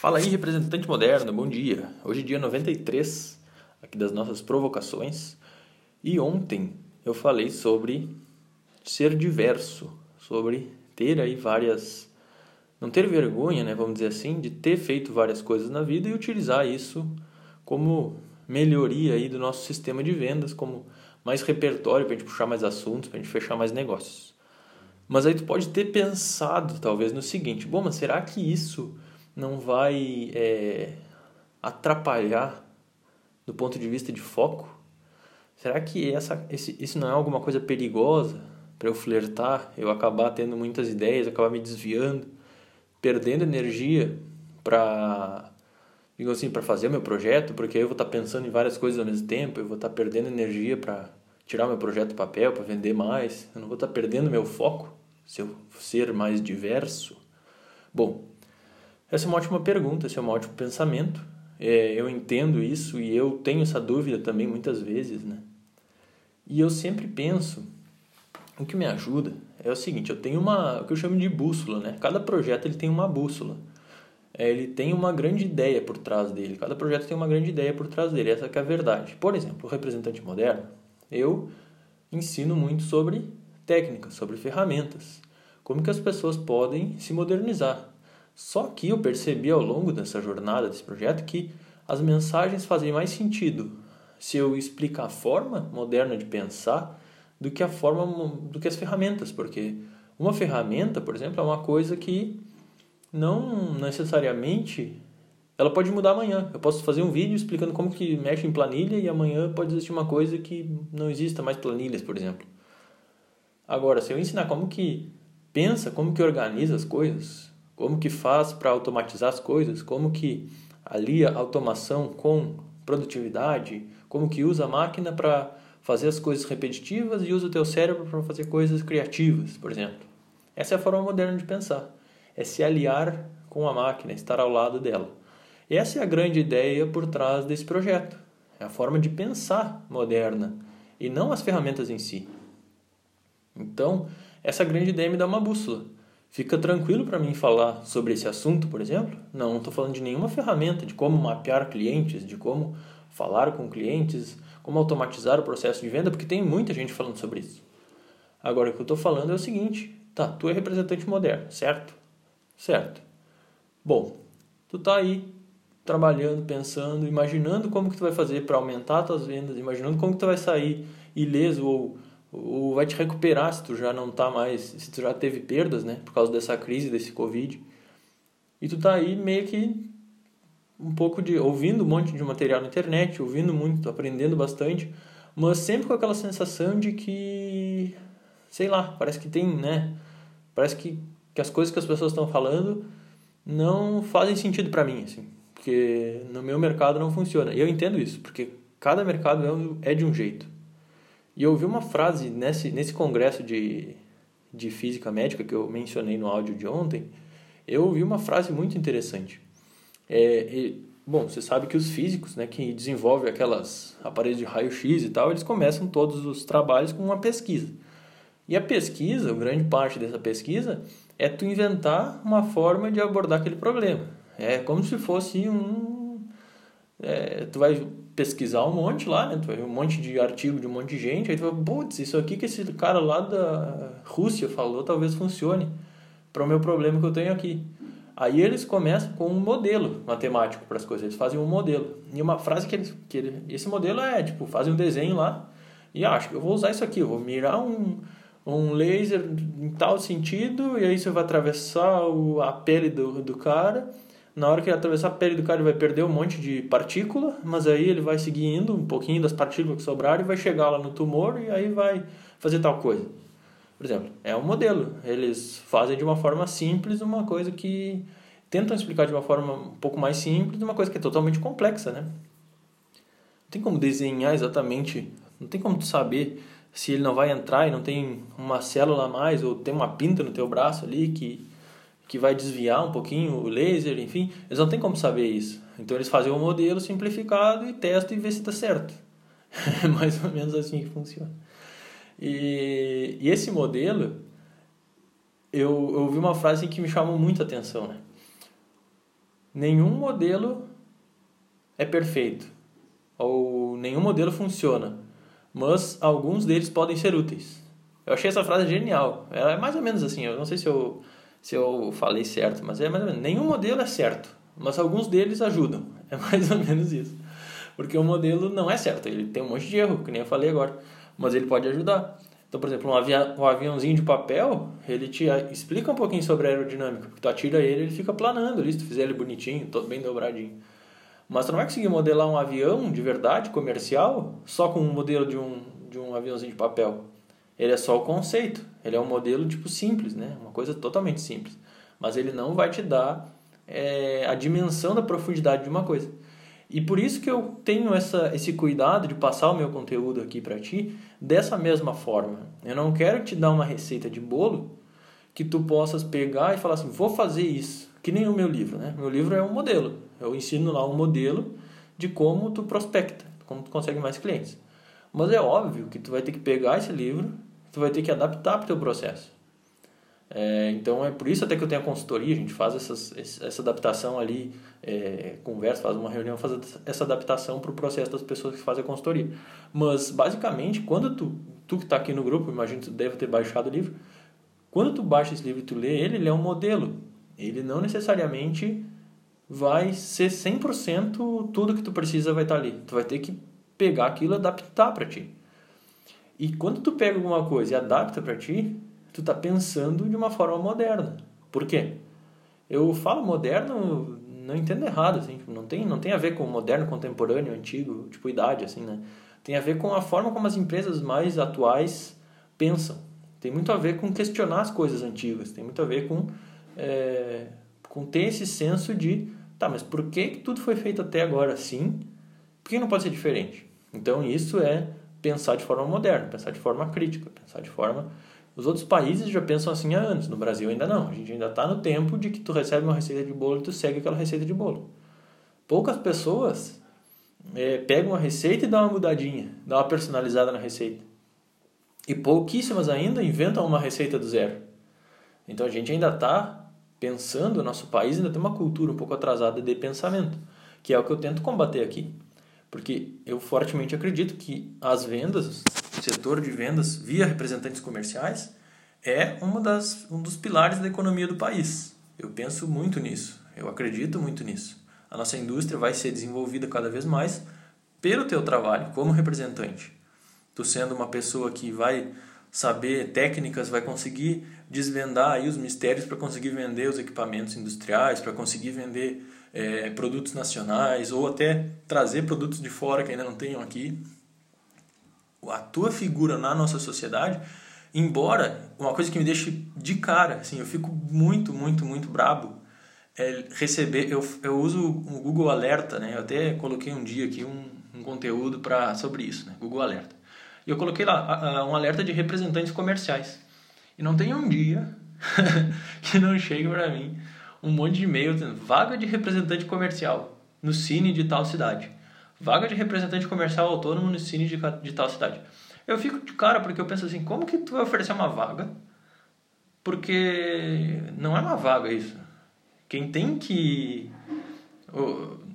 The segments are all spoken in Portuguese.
Fala aí, representante moderno, bom dia. Hoje é dia 93 aqui das nossas provocações. E ontem eu falei sobre ser diverso, sobre ter aí várias não ter vergonha, né, vamos dizer assim, de ter feito várias coisas na vida e utilizar isso como melhoria aí do nosso sistema de vendas, como mais repertório para a gente puxar mais assuntos, para a gente fechar mais negócios. Mas aí tu pode ter pensado talvez no seguinte, bom, mas será que isso não vai é, atrapalhar do ponto de vista de foco? Será que essa, esse, isso não é alguma coisa perigosa para eu flertar, eu acabar tendo muitas ideias, acabar me desviando, perdendo energia para digo assim, para fazer o meu projeto, porque aí eu vou estar tá pensando em várias coisas ao mesmo tempo, eu vou estar tá perdendo energia para tirar meu projeto do papel, para vender mais, eu não vou estar tá perdendo meu foco se eu ser mais diverso. Bom, essa é uma ótima pergunta, esse é um ótimo pensamento. É, eu entendo isso e eu tenho essa dúvida também muitas vezes, né? E eu sempre penso, o que me ajuda é o seguinte, eu tenho uma, o que eu chamo de bússola, né? Cada projeto ele tem uma bússola. É, ele tem uma grande ideia por trás dele. Cada projeto tem uma grande ideia por trás dele. Essa é a verdade. Por exemplo, o representante moderno, eu ensino muito sobre técnicas, sobre ferramentas, como que as pessoas podem se modernizar, só que eu percebi ao longo dessa jornada, desse projeto, que as mensagens fazem mais sentido se eu explicar a forma moderna de pensar do que a forma do que as ferramentas, porque uma ferramenta, por exemplo, é uma coisa que não necessariamente ela pode mudar amanhã. Eu posso fazer um vídeo explicando como que mexe em planilha e amanhã pode existir uma coisa que não exista mais planilhas, por exemplo. Agora, se eu ensinar como que pensa, como que organiza as coisas, como que faz para automatizar as coisas, como que alia automação com produtividade, como que usa a máquina para fazer as coisas repetitivas e usa o teu cérebro para fazer coisas criativas, por exemplo. Essa é a forma moderna de pensar. É se aliar com a máquina, estar ao lado dela. Essa é a grande ideia por trás desse projeto. É a forma de pensar moderna e não as ferramentas em si. Então, essa grande ideia me dá uma bússola. Fica tranquilo para mim falar sobre esse assunto, por exemplo? Não, não estou falando de nenhuma ferramenta de como mapear clientes, de como falar com clientes, como automatizar o processo de venda, porque tem muita gente falando sobre isso. Agora, o que eu estou falando é o seguinte: tá, tu é representante moderno, certo? Certo. Bom, tu tá aí trabalhando, pensando, imaginando como que tu vai fazer para aumentar as tuas vendas, imaginando como que tu vai sair ileso ou ou vai te recuperar se tu já não tá mais, se tu já teve perdas, né, por causa dessa crise, desse Covid. E tu tá aí meio que um pouco de ouvindo um monte de material na internet, ouvindo muito, aprendendo bastante, mas sempre com aquela sensação de que sei lá, parece que tem, né, parece que que as coisas que as pessoas estão falando não fazem sentido para mim, assim, porque no meu mercado não funciona. E eu entendo isso, porque cada mercado é, é de um jeito. E eu ouvi uma frase nesse, nesse congresso de, de física médica que eu mencionei no áudio de ontem, eu ouvi uma frase muito interessante. É, e, bom, você sabe que os físicos, né, que desenvolvem aquelas aparelhos de raio-x e tal, eles começam todos os trabalhos com uma pesquisa. E a pesquisa, grande parte dessa pesquisa, é tu inventar uma forma de abordar aquele problema. É como se fosse um... É, tu vai pesquisar um monte lá, né? Tu vai ver um monte de artigo de um monte de gente, aí tu vai, putz, isso aqui que esse cara lá da Rússia falou talvez funcione para o meu problema que eu tenho aqui. Aí eles começam com um modelo matemático para as coisas, eles fazem um modelo. E uma frase que eles, que ele, esse modelo é, tipo, fazem um desenho lá e acho que eu vou usar isso aqui, eu vou mirar um, um laser em tal sentido e aí você vai atravessar o, a pele do, do cara na hora que ele atravessar a pele do cara, ele vai perder um monte de partícula, mas aí ele vai seguir indo um pouquinho das partículas que sobraram e vai chegar lá no tumor e aí vai fazer tal coisa. Por exemplo, é um modelo. Eles fazem de uma forma simples uma coisa que tentam explicar de uma forma um pouco mais simples uma coisa que é totalmente complexa, né? Não tem como desenhar exatamente, não tem como tu saber se ele não vai entrar e não tem uma célula a mais ou tem uma pinta no teu braço ali que que vai desviar um pouquinho o laser, enfim, eles não têm como saber isso. Então eles fazem um modelo simplificado e testam e vê se está certo. É mais ou menos assim que funciona. E, e esse modelo, eu, eu ouvi uma frase que me chamou muita atenção, né? nenhum modelo é perfeito ou nenhum modelo funciona, mas alguns deles podem ser úteis. Eu achei essa frase genial. É mais ou menos assim, eu não sei se eu, se eu falei certo, mas é mais ou menos. Nenhum modelo é certo, mas alguns deles ajudam. É mais ou menos isso. Porque o modelo não é certo, ele tem um monte de erro, que nem eu falei agora, mas ele pode ajudar. Então, por exemplo, um, avião, um aviãozinho de papel, ele te explica um pouquinho sobre a aerodinâmica. Porque tu atira ele, ele fica planando ali, se tu fizer ele bonitinho, todo bem dobradinho. Mas tu não vai conseguir modelar um avião de verdade, comercial, só com um modelo de um, de um aviãozinho de papel. Ele é só o conceito. Ele é um modelo tipo simples, né? Uma coisa totalmente simples. Mas ele não vai te dar é, a dimensão da profundidade de uma coisa. E por isso que eu tenho essa, esse cuidado de passar o meu conteúdo aqui para ti dessa mesma forma. Eu não quero te dar uma receita de bolo que tu possas pegar e falar assim, vou fazer isso. Que nem o meu livro, né? Meu livro é um modelo. Eu ensino lá um modelo de como tu prospecta, como tu consegue mais clientes. Mas é óbvio que tu vai ter que pegar esse livro, tu vai ter que adaptar para o teu processo. É, então é por isso até que eu tenho a consultoria, a gente faz essas, essa adaptação ali, é, conversa, faz uma reunião, faz essa adaptação para o processo das pessoas que fazem a consultoria. Mas basicamente, quando tu, tu que está aqui no grupo, imagino que tu deve ter baixado o livro, quando tu baixa esse livro e tu lê ele, ele é um modelo. Ele não necessariamente vai ser 100% tudo que tu precisa vai estar tá ali. Tu vai ter que pegar aquilo e adaptar para ti. E quando tu pega alguma coisa e adapta para ti, tu tá pensando de uma forma moderna. Por quê? Eu falo moderno, não entendo errado, assim, tipo, não tem, não tem a ver com moderno, contemporâneo, antigo, tipo idade, assim, né? Tem a ver com a forma como as empresas mais atuais pensam. Tem muito a ver com questionar as coisas antigas, tem muito a ver com, é, com ter esse senso de, tá, mas por que, que tudo foi feito até agora assim? Por que não pode ser diferente? Então isso é pensar de forma moderna, pensar de forma crítica, pensar de forma os outros países já pensam assim há anos, no Brasil ainda não. A gente ainda está no tempo de que tu recebe uma receita de bolo e tu segue aquela receita de bolo. Poucas pessoas é, pegam a receita e dão uma mudadinha, dão uma personalizada na receita. E pouquíssimas ainda inventam uma receita do zero. Então a gente ainda está pensando, o nosso país ainda tem uma cultura um pouco atrasada de pensamento, que é o que eu tento combater aqui. Porque eu fortemente acredito que as vendas, o setor de vendas via representantes comerciais, é uma das, um dos pilares da economia do país. Eu penso muito nisso, eu acredito muito nisso. A nossa indústria vai ser desenvolvida cada vez mais pelo teu trabalho como representante. Tu sendo uma pessoa que vai saber técnicas, vai conseguir desvendar aí os mistérios para conseguir vender os equipamentos industriais, para conseguir vender é, produtos nacionais ou até trazer produtos de fora que ainda não tenham aqui. A tua figura na nossa sociedade, embora uma coisa que me deixa de cara, assim, eu fico muito, muito, muito brabo é receber. Eu, eu uso o Google Alerta, né? Eu até coloquei um dia aqui um, um conteúdo para sobre isso, né? Google Alerta. E eu coloquei lá um alerta de representantes comerciais. E não tem um dia que não chegue para mim um monte de e-mail dizendo vaga de representante comercial no Cine de tal cidade. Vaga de representante comercial autônomo no Cine de, de tal cidade. Eu fico de cara porque eu penso assim, como que tu vai oferecer uma vaga? Porque não é uma vaga isso. Quem tem que...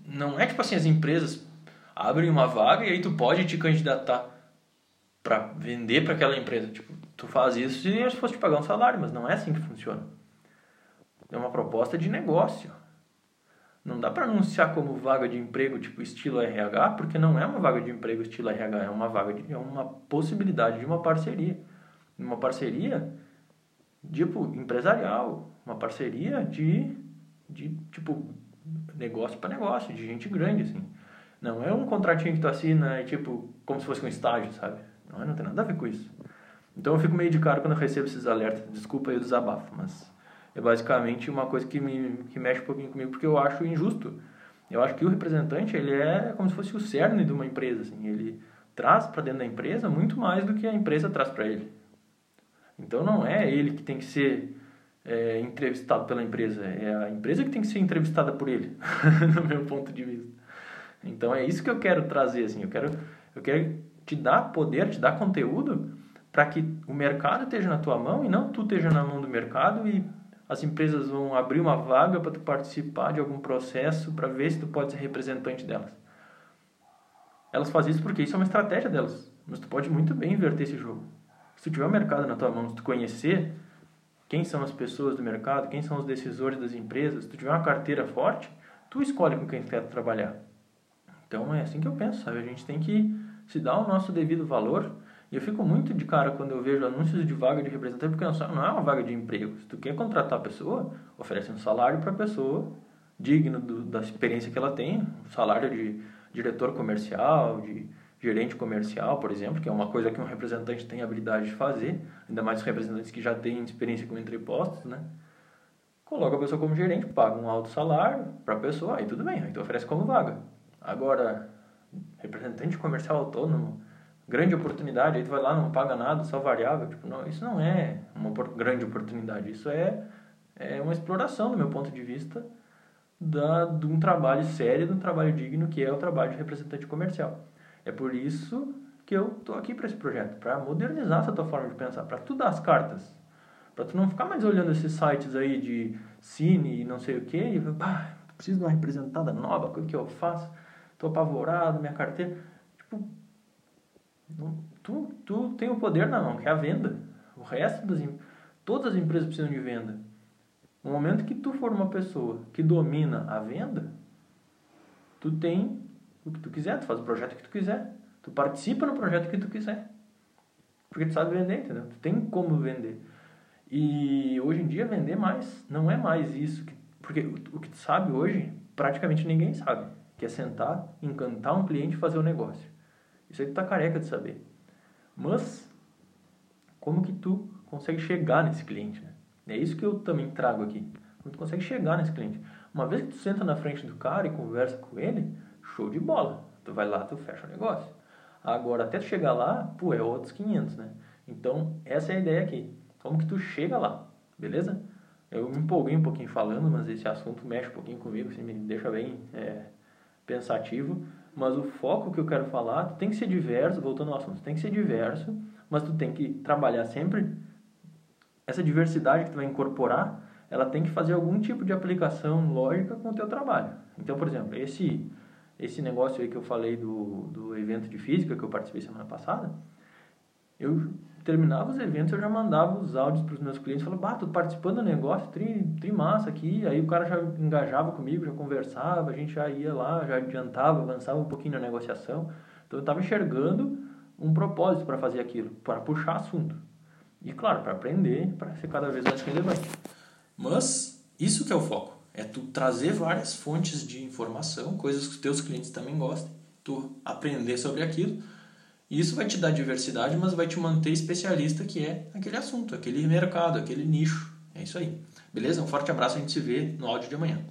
Não é tipo assim, as empresas abrem uma vaga e aí tu pode te candidatar para vender para aquela empresa. Tipo, tu faz isso se eles fossem te pagar um salário, mas não é assim que funciona. É uma proposta de negócio. Não dá para anunciar como vaga de emprego tipo estilo RH, porque não é uma vaga de emprego estilo RH, é uma vaga de é uma possibilidade de uma parceria. Uma parceria tipo empresarial, uma parceria de de tipo negócio para negócio, de gente grande assim. Não é um contratinho que tu assina e tipo como se fosse um estágio, sabe? Não, não tem nada a ver com isso. Então eu fico meio de cara quando eu recebo esses alertas. Desculpa aí o desabafo, mas é basicamente uma coisa que me que mexe um pouquinho comigo porque eu acho injusto. Eu acho que o representante ele é como se fosse o cerne de uma empresa, assim, ele traz para dentro da empresa muito mais do que a empresa traz para ele. Então não é ele que tem que ser é, entrevistado pela empresa, é a empresa que tem que ser entrevistada por ele, no meu ponto de vista. Então é isso que eu quero trazer, assim, eu quero eu quero te dar poder, te dar conteúdo para que o mercado esteja na tua mão e não tu esteja na mão do mercado e as empresas vão abrir uma vaga para tu participar de algum processo para ver se tu pode ser representante delas. Elas fazem isso porque isso é uma estratégia delas, mas tu pode muito bem inverter esse jogo. Se tu tiver o mercado na tua mão, se tu conhecer quem são as pessoas do mercado, quem são os decisores das empresas, se tu tiver uma carteira forte, tu escolhe com quem tu quer trabalhar. Então é assim que eu penso, sabe? A gente tem que se dar o nosso devido valor. E eu fico muito de cara quando eu vejo anúncios de vaga de representante, porque não é uma vaga de emprego. Se tu quer contratar a pessoa, oferece um salário para a pessoa digno do, da experiência que ela tem, um salário de diretor comercial, de gerente comercial, por exemplo, que é uma coisa que um representante tem habilidade de fazer, ainda mais os representantes que já têm experiência com entrepostos, né? Coloca a pessoa como gerente, paga um alto salário para a pessoa, aí tudo bem, aí tu oferece como vaga. Agora, representante comercial autônomo, grande oportunidade, aí tu vai lá, não paga nada, só variável, tipo, não, isso não é uma grande oportunidade, isso é, é uma exploração do meu ponto de vista da, de um trabalho sério, de um trabalho digno, que é o trabalho de representante comercial. É por isso que eu tô aqui para esse projeto, para modernizar essa tua forma de pensar, para tu dar as cartas, para tu não ficar mais olhando esses sites aí de cine e não sei o que, e pá, preciso de uma representada nova, o que eu faço? Tô apavorado, minha carteira, tipo, tu, tu tem o poder na mão, que é a venda. O resto das todas as empresas precisam de venda. No momento que tu for uma pessoa que domina a venda, tu tem o que tu quiser, tu faz o projeto que tu quiser. Tu participa no projeto que tu quiser. Porque tu sabe vender, entendeu? Tu tem como vender. E hoje em dia vender mais não é mais isso. Que, porque o, que tu sabe hoje, praticamente ninguém sabe. Que é sentar, encantar um cliente e fazer o um negócio. Isso aí tu tá careca de saber. Mas, como que tu consegue chegar nesse cliente, né? É isso que eu também trago aqui. Como tu consegue chegar nesse cliente. Uma vez que tu senta na frente do cara e conversa com ele, show de bola. Tu vai lá, tu fecha o negócio. Agora, até chegar lá, pô, é outros 500, né? Então, essa é a ideia aqui. Como que tu chega lá, beleza? Eu me empolguei um pouquinho falando, mas esse assunto mexe um pouquinho comigo, assim, me deixa bem é, pensativo. Mas o foco que eu quero falar, tu tem que ser diverso, voltando ao assunto, tem que ser diverso, mas tu tem que trabalhar sempre essa diversidade que tu vai incorporar, ela tem que fazer algum tipo de aplicação lógica com o teu trabalho. Então, por exemplo, esse esse negócio aí que eu falei do, do evento de física que eu participei semana passada, eu terminava os eventos, eu já mandava os áudios para os meus clientes, falava, bah, tô participando do negócio, tri, tri massa aqui, aí o cara já engajava comigo, já conversava, a gente já ia lá, já adiantava, avançava um pouquinho na negociação, então eu estava enxergando um propósito para fazer aquilo, para puxar assunto. E claro, para aprender, para ser cada vez mais relevante. Mas isso que é o foco. É tu trazer várias fontes de informação, coisas que os teus clientes também gostem, tu aprender sobre aquilo. E isso vai te dar diversidade, mas vai te manter especialista que é aquele assunto, aquele mercado, aquele nicho. É isso aí. Beleza? Um forte abraço, a gente se vê no áudio de amanhã.